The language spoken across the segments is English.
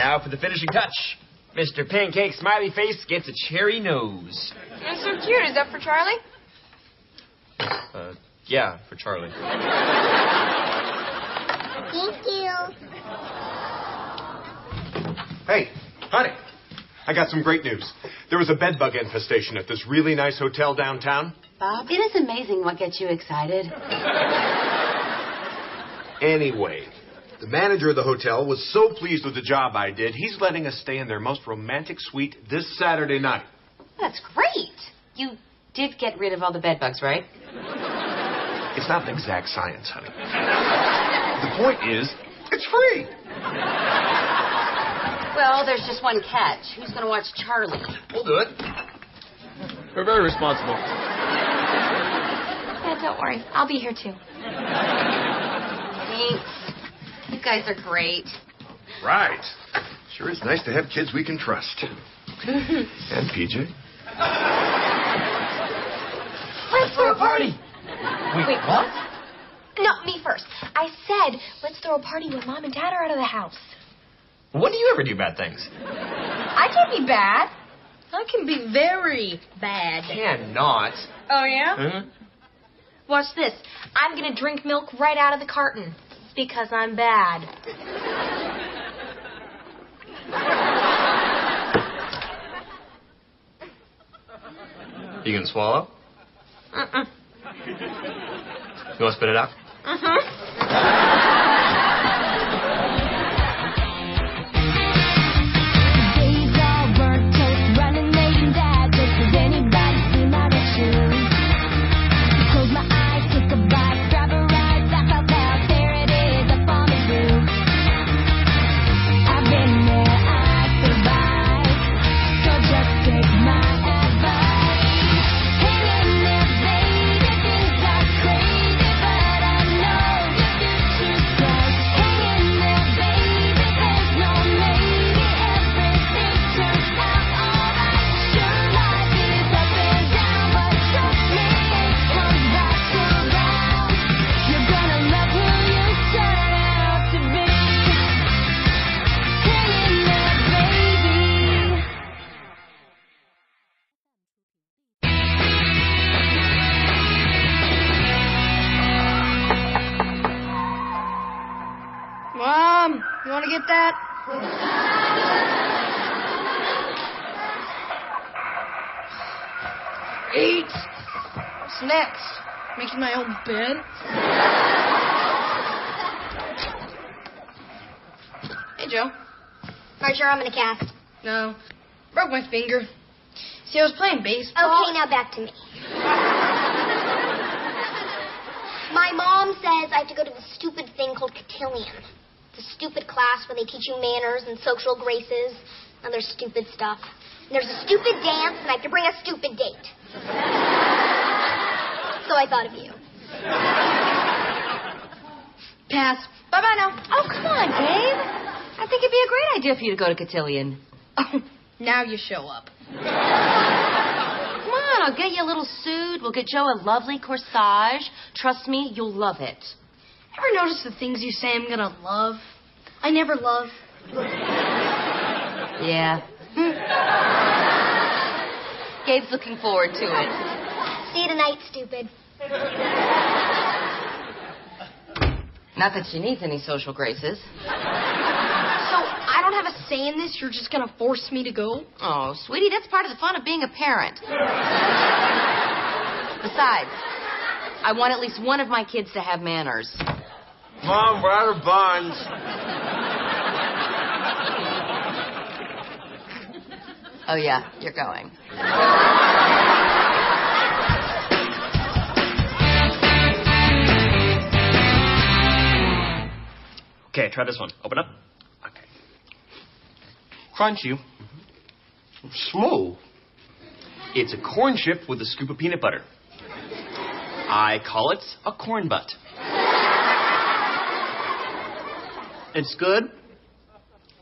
now for the finishing touch. Mr. Pancake Smiley Face gets a cherry nose. You're so cute. Is that for Charlie? Uh, yeah, for Charlie. Thank you. Hey, honey, I got some great news. There was a bedbug infestation at this really nice hotel downtown. Bob, it is amazing what gets you excited. Anyway, the manager of the hotel was so pleased with the job I did, he's letting us stay in their most romantic suite this Saturday night. That's great. You did get rid of all the bed bugs, right? It's not an exact science, honey. The point is, it's free. Well, there's just one catch. Who's going to watch Charlie? We'll do it. We're very responsible. Yeah, don't worry. I'll be here too. Thanks. You guys are great. Right. Sure is nice to have kids we can trust. and PJ. Let's throw a party. Wait, Wait, what? No, me first. I said let's throw a party when Mom and Dad are out of the house. When do you ever do bad things? I can be bad. I can be very bad. Cannot. Oh yeah? Huh? Watch this. I'm gonna drink milk right out of the carton because I'm bad. You can swallow? Uh-uh. You want to spit it out? Uh-huh. You want to get that? Eight. What's next? Making my own bed? Hey, Jo. Sure, I'm gonna cast. No. Broke my finger. See, I was playing baseball. Okay, now back to me. My mom says I have to go to this stupid thing called cotillion. It's a stupid class where they teach you manners and social graces and other stupid stuff. And there's a stupid dance, and I have to bring a stupid date. So I thought of you. Pass. Bye bye now. Oh, come on, Dave. I think it'd be a great idea for you to go to Cotillion. Oh, now you show up. Come on, I'll get you a little suit. We'll get Jo a lovely corsage. Trust me, you'll love it. Ever notice the things you say I'm gonna love? I never love. Yeah. Gabe's looking forward to it. See you tonight, stupid. Not that she needs any social graces. So I don't have a say in this. You're just gonna force me to go. Oh, sweetie, that's part of the fun of being a parent. Besides, I want at least one of my kids to have manners. Mom, we're out of bonds. Oh, yeah, you're going. Okay, try this one. Open up. Okay. Crunchy. Smooth. It's a corn chip with a scoop of peanut butter. I call it a corn butt. It's good.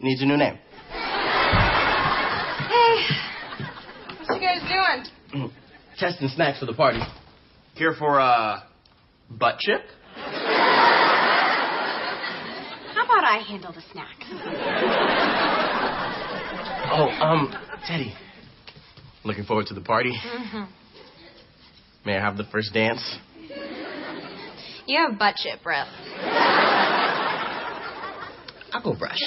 Needs a new name. Hey, what you guys doing? Testing snacks for the party. Here for a butt chip? How about I handle the snacks? Oh, um, Teddy. Looking forward to the party. May I have the first dance? You have butt chip, Rep. I'll brush.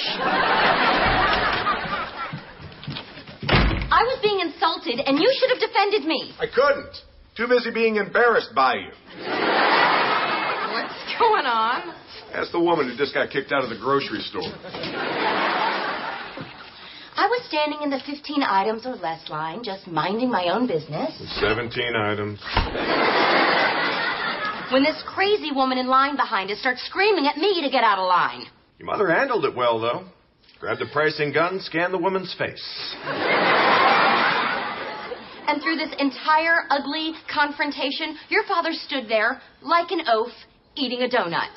I was being insulted, and you should have defended me. I couldn't. Too busy being embarrassed by you. What's going on? Ask the woman who just got kicked out of the grocery store. I was standing in the 15 items or less line, just minding my own business, 17 items. when this crazy woman in line behind us starts screaming at me to get out of line. Your mother handled it well, though. Grabbed a pricing gun, scanned the woman's face. And through this entire ugly confrontation, your father stood there like an oaf eating a donut.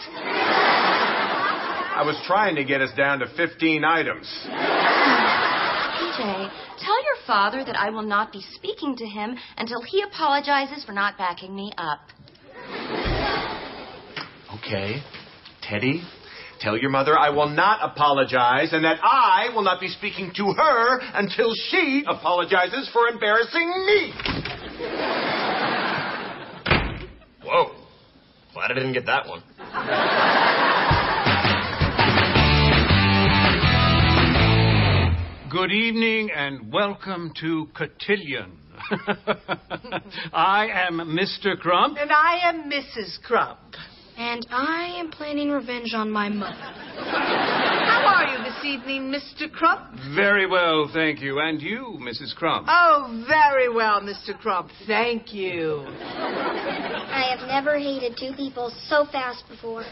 I was trying to get us down to 15 items. PJ, tell your father that I will not be speaking to him until he apologizes for not backing me up. Okay. Teddy, tell your mother I will not apologize and that I will not be speaking to her until she apologizes for embarrassing me. Whoa. Glad I didn't get that one. Good evening and welcome to Cotillion. I am Mr. Crump. And I am Mrs. Crump. And I am planning revenge on my mother. How are you this evening, Mr. Crump? Very well, thank you. And you, Mrs. Crump? Oh, very well, Mr. Crump. Thank you. I have never hated two people so fast before.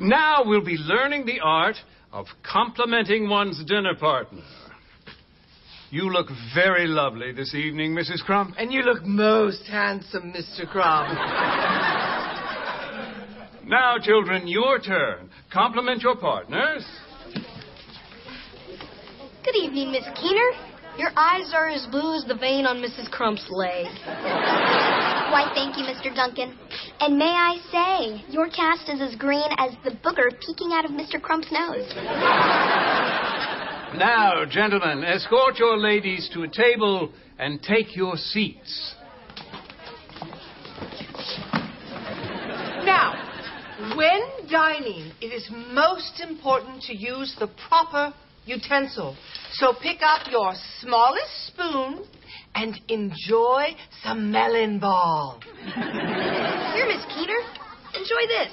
Now we'll be learning the art of complimenting one's dinner partner. You look very lovely this evening, Mrs. Crump. And you look most handsome, Mr. Crump. Now, children, your turn. Compliment your partners. Good evening, Miss Keener. Your eyes are as blue as the vein on Mrs. Crump's leg. Why, thank you, Mr. Duncan. And may I say, your cast is as green as the booger peeking out of Mr. Crump's nose. Now, gentlemen, escort your ladies to a table and take your seats. Now, when dining, it is most important to use the proper utensil. So pick up your smallest spoon and enjoy some melon ball. Here, Miss Keener. Enjoy this.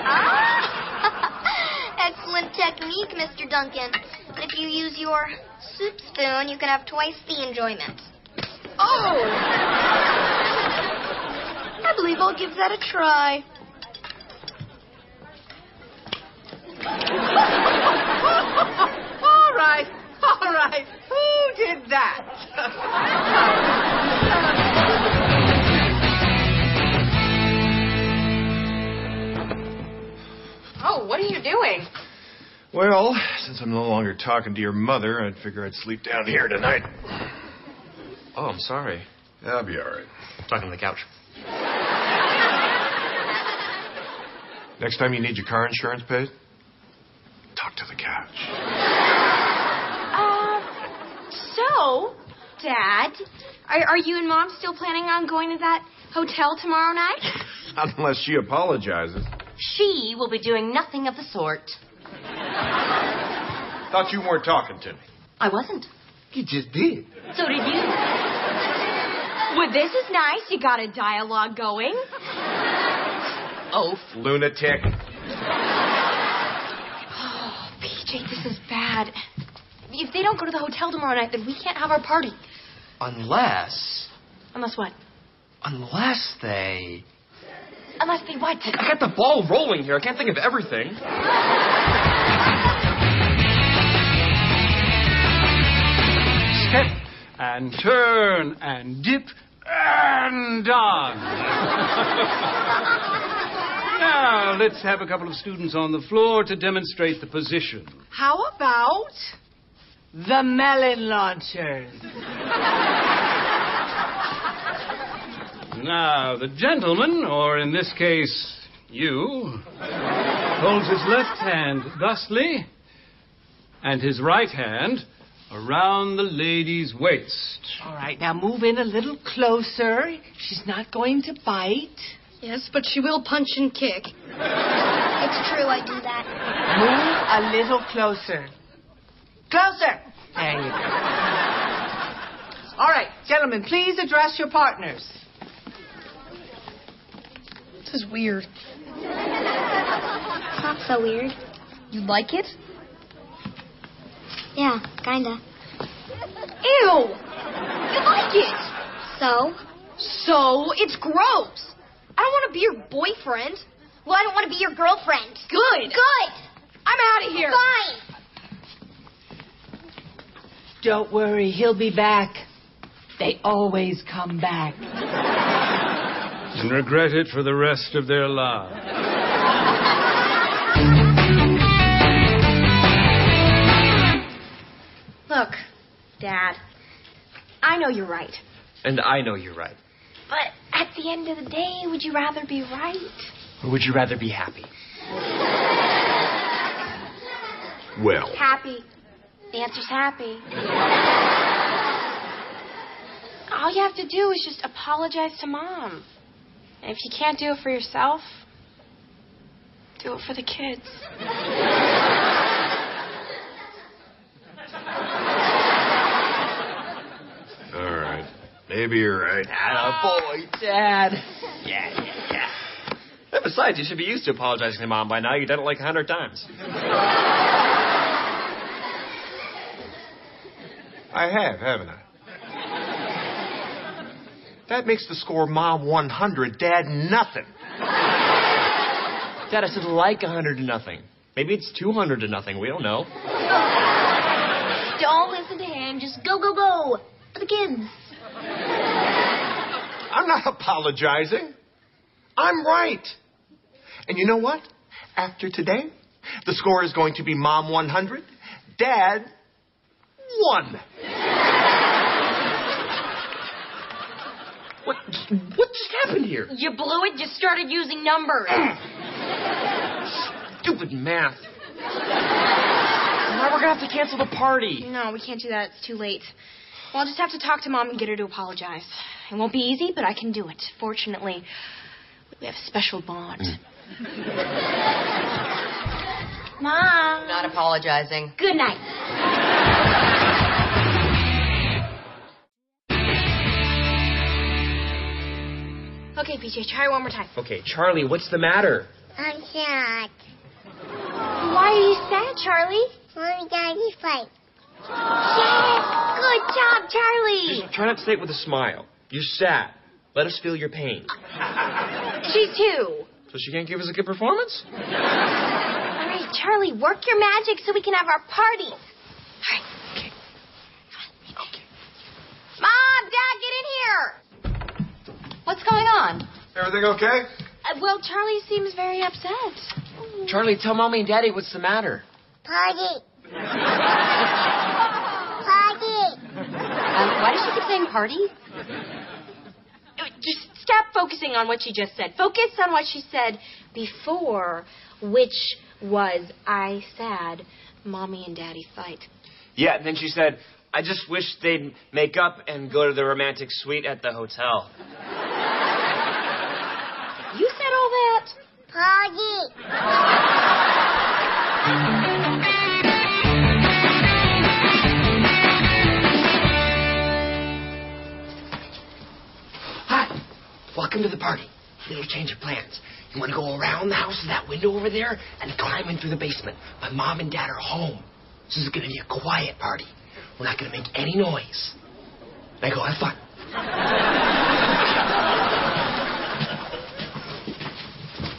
Ah! Excellent technique, Mr. Duncan. But if you use your soup spoon, you can have twice the enjoyment. Oh! I believe I'll give that a try. all right, all right. Who did that? Well, since I'm no longer talking to your mother, I'd figure I'd sleep down here tonight. Oh, I'm sorry. I'll be all right. Talking on the couch. Next time you need your car insurance paid, talk to the couch. Uh, so, Dad, are, are you and Mom still planning on going to that hotel tomorrow night? Unless she apologizes. She will be doing nothing of the sort. Thought you weren't talking to me. I wasn't. You just did. So did you. Well, this is nice. You got a dialogue going. Oh, Lunatic. Oh, PJ, this is bad. If they don't go to the hotel tomorrow night, then we can't have our party. Unless. Unless what? Unless they. Unless they what? I got the ball rolling here. I can't think of everything. And turn and dip and done. now, let's have a couple of students on the floor to demonstrate the position. How about the melon launchers? Now, the gentleman, or in this case, you, holds his left hand thusly and his right hand around the lady's waist. All right, now move in a little closer. She's not going to bite. Yes, but she will punch and kick. It's true, I do that. Move a little closer. Closer. There you go. All right, gentlemen, please address your partners. This is weird. It's not so weird. You like it? Yeah, kinda. Ew! You like it? So? So, it's gross. I don't want to be your boyfriend. Well, I don't want to be your girlfriend. Good. Good. I'm out of here. Fine. Don't worry, he'll be back. They always come back. And regret it for the rest of their lives. Look, Dad, I know you're right. And I know you're right. But at the end of the day, would you rather be right? Or would you rather be happy? Well, Happy. The answer's happy. All you have to do is just apologize to Mom. And if you can't do it for yourself, do it for the kids. all right. Maybe you're right. boy, oh, Dad. Yeah, yeah, yeah. And besides, you should be used to apologizing to Mom by now. You've done it like a hundred times. I have, haven't I? That makes the score Mom 100, Dad nothing. Dad, I said like a hundred to nothing. Maybe it's two hundred to nothing. We don't know. Don't listen to him. Just go, go, go. For the kids. I'm not apologizing. I'm right. And you know what? After today, the score is going to be Mom 100, Dad 1. What? What just happened here? You blew it. Just started using numbers. Stupid math. Now we're gonna have to cancel the party. No, we can't do that. It's too late. Well, I'll just have to talk to Mom and get her to apologize. It won't be easy, but I can do it. Fortunately, we have a special bond. Mm. Mom. Not apologizing. Good night. Okay, PJ, try one more time. Okay, Charlie, what's the matter? I'm sad. Why are you sad, Charlie? Mommy and Daddy fight. Yes. Good job, Charlie. Just try not to say it with a smile. You're sad. Let us feel your pain. She's too. So she can't give us a good performance? All right, Charlie, work your magic so we can have our party. All right. Okay. Okay. Mom, Dad, get in here. What's going on? Everything okay? Uh, well, Charlie seems very upset. Charlie, tell Mommy and Daddy what's the matter. Party. Party. Um, why does she keep saying party? Just stop focusing on what she just said. Focus on what she said before, which was I sad, Mommy and Daddy fight. Yeah, and then she said, I just wish they'd make up and go to the romantic suite at the hotel. You said all that? Party. Welcome to the party. Little change of plans. You want to go around the house to that window over there and climb in through the basement. My mom and dad are home. This is going to be a quiet party. We're not going to make any noise. I go have fun.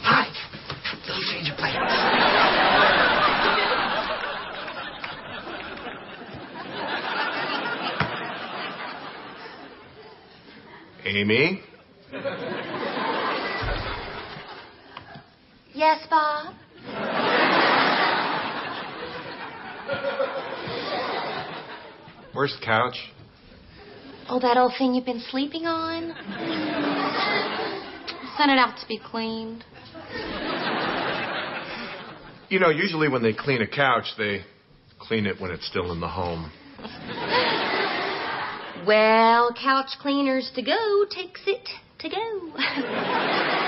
Hi. Little change of plans. Amy? Yes, Bob. Where's the couch? Oh, that old thing you've been sleeping on? Sent it out to be cleaned. You know, usually when they clean a couch, they clean it when it's still in the home. Well, couch cleaners to go takes it to go.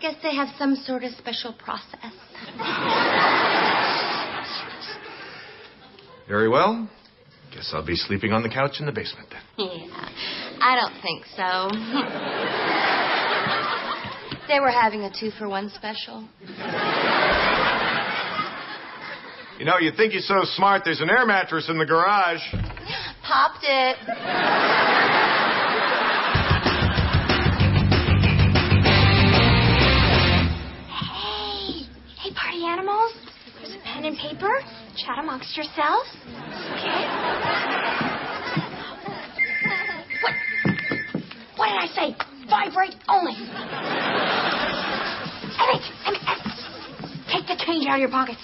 Guess they have some sort of special process. Very well. Guess I'll be sleeping on the couch in the basement then. Yeah, I don't think so. they were having a two for one special. You know, you think you're so smart, there's an air mattress in the garage. Popped it. And paper. Chat amongst yourselves. Okay. What? What did I say? Vibrate only. Emmett, Emmett, Emmett. Take the change out of your pockets.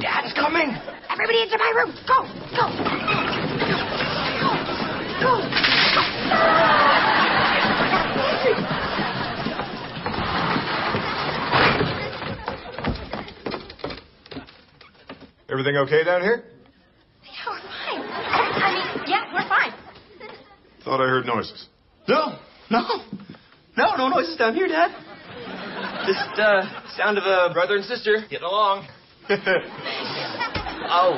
Dad's coming. Everybody into my room. Go, go. Go, go. Everything okay down here? Yeah, we're fine. I mean, yeah, we're fine. Thought I heard noises. No, no, no, no noises down here, Dad. Just uh, sound of a brother and sister getting along. oh.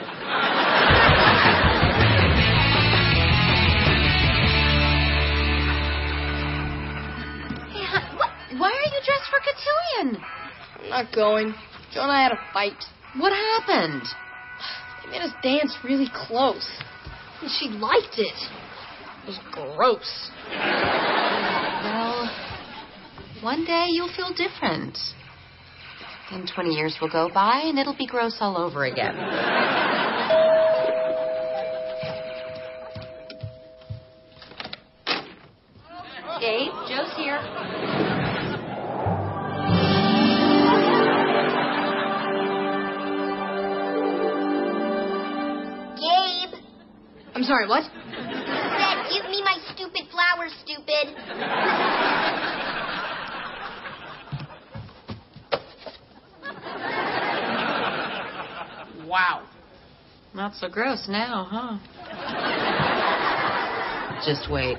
Hey, hon, what? Why are you dressed for cotillion? I'm not going. Jo and I had a fight. What happened? Made us dance really close. And she liked it. It was gross. Well, one day you'll feel different. Then 20 years will go by and it'll be gross all over again. Gabe, Jo's here. I'm sorry, what? said, give me my stupid flowers, stupid. Wow. Not so gross now, huh? Just wait.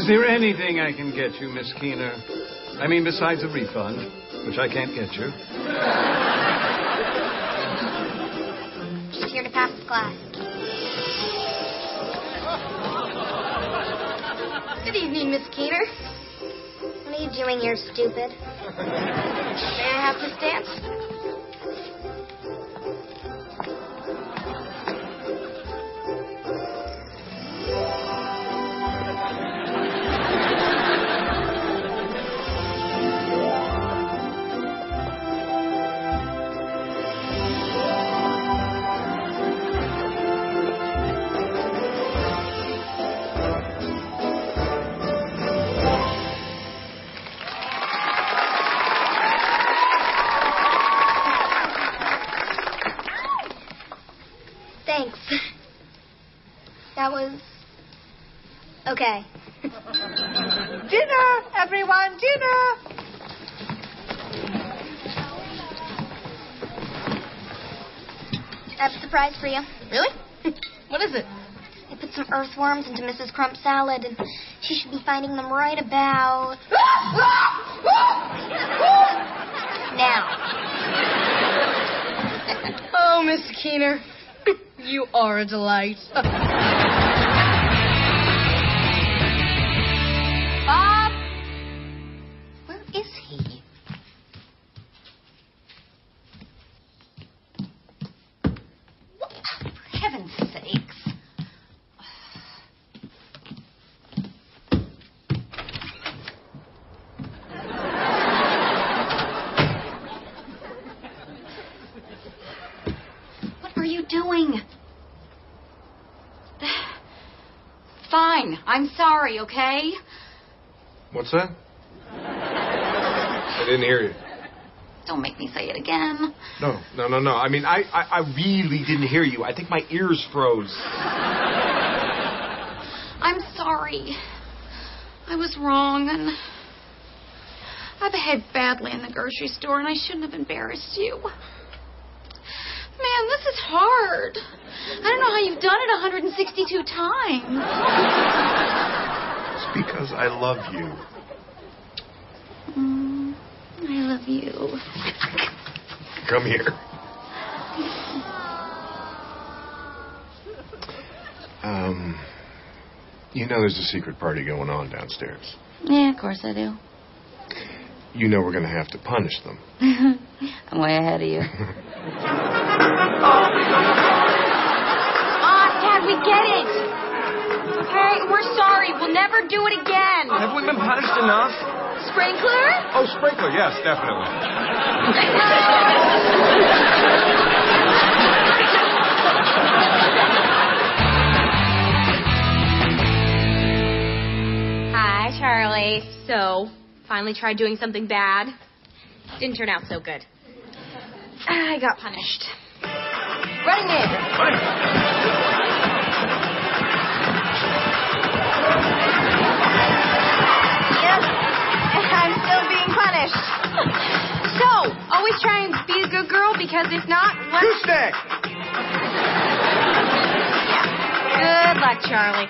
Is there anything I can get you, Miss Keener? I mean, besides a refund, which I can't get you. Just here to pass the class. Good evening, Miss Keener. What are you doing here, stupid? May I have this dance? Was. Okay. Dinner, everyone, dinner. I have a surprise for you. Really? what is it? I put some earthworms into Mrs. Crump's salad, and she should be finding them right about now. Oh, Miss Keener, you are a delight. I'm sorry, okay? What's that? I didn't hear you. Don't make me say it again. No, no, no, no. I mean, I, I, I really didn't hear you. I think my ears froze. I'm sorry. I was wrong, and I behaved badly in the grocery store, and I shouldn't have embarrassed you. Man, this is hard. I don't know how you've done it 162 times. It's because I love you. Mm, I love you. Come here. Um, you know there's a secret party going on downstairs. Yeah, of course I do. You know we're going to have to punish them. I'm way ahead of you. get it. Okay, we're sorry. We'll never do it again. Have we been punished enough? Sprinkler? Oh, sprinkler, yes, definitely. Hi, Charlie. So, finally tried doing something bad. Didn't turn out so good. I got punished. Running Man. Yep, being. So, always try and be a good girl because if not, what? Gooseneck! Good luck, Charlie.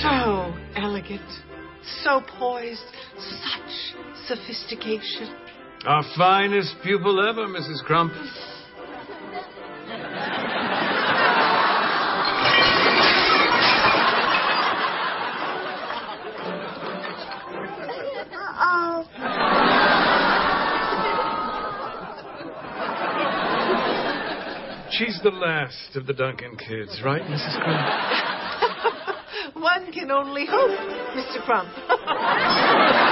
So elegant, so poised, such sophistication. Our finest pupil ever, Mrs. Crump. She's the last of the Duncan kids, right, Mrs. Crump? One can only hope, Mr. Crump.